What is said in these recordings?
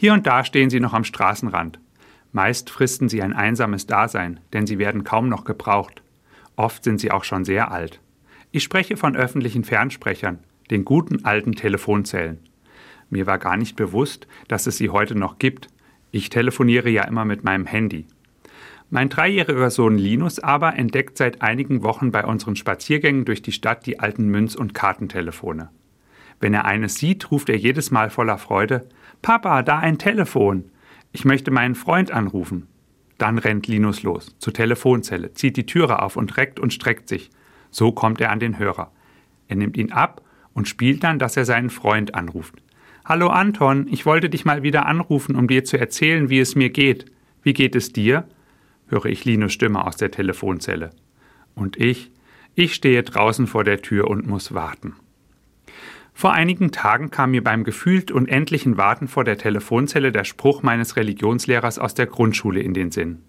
Hier und da stehen sie noch am Straßenrand. Meist fristen sie ein einsames Dasein, denn sie werden kaum noch gebraucht. Oft sind sie auch schon sehr alt. Ich spreche von öffentlichen Fernsprechern, den guten alten Telefonzellen. Mir war gar nicht bewusst, dass es sie heute noch gibt. Ich telefoniere ja immer mit meinem Handy. Mein dreijähriger Sohn Linus aber entdeckt seit einigen Wochen bei unseren Spaziergängen durch die Stadt die alten Münz- und Kartentelefone. Wenn er eines sieht, ruft er jedes Mal voller Freude Papa, da ein Telefon. Ich möchte meinen Freund anrufen. Dann rennt Linus los, zur Telefonzelle, zieht die Türe auf und reckt und streckt sich. So kommt er an den Hörer. Er nimmt ihn ab und spielt dann, dass er seinen Freund anruft. Hallo Anton, ich wollte dich mal wieder anrufen, um dir zu erzählen, wie es mir geht. Wie geht es dir? höre ich Linus Stimme aus der Telefonzelle. Und ich, ich stehe draußen vor der Tür und muss warten. Vor einigen Tagen kam mir beim gefühlt unendlichen Warten vor der Telefonzelle der Spruch meines Religionslehrers aus der Grundschule in den Sinn.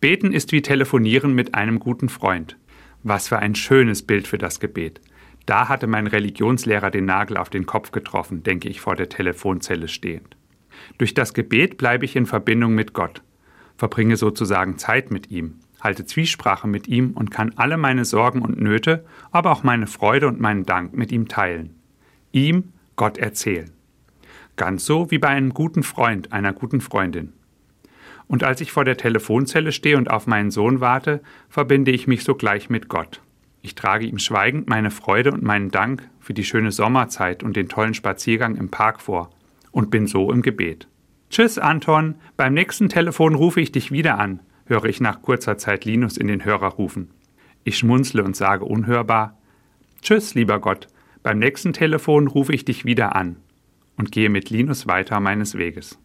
Beten ist wie telefonieren mit einem guten Freund. Was für ein schönes Bild für das Gebet. Da hatte mein Religionslehrer den Nagel auf den Kopf getroffen, denke ich vor der Telefonzelle stehend. Durch das Gebet bleibe ich in Verbindung mit Gott verbringe sozusagen Zeit mit ihm, halte Zwiesprache mit ihm und kann alle meine Sorgen und Nöte, aber auch meine Freude und meinen Dank mit ihm teilen. Ihm Gott erzählen. Ganz so wie bei einem guten Freund, einer guten Freundin. Und als ich vor der Telefonzelle stehe und auf meinen Sohn warte, verbinde ich mich sogleich mit Gott. Ich trage ihm schweigend meine Freude und meinen Dank für die schöne Sommerzeit und den tollen Spaziergang im Park vor und bin so im Gebet. Tschüss, Anton. Beim nächsten Telefon rufe ich dich wieder an, höre ich nach kurzer Zeit Linus in den Hörer rufen. Ich schmunzle und sage unhörbar: Tschüss, lieber Gott. Beim nächsten Telefon rufe ich dich wieder an und gehe mit Linus weiter meines Weges.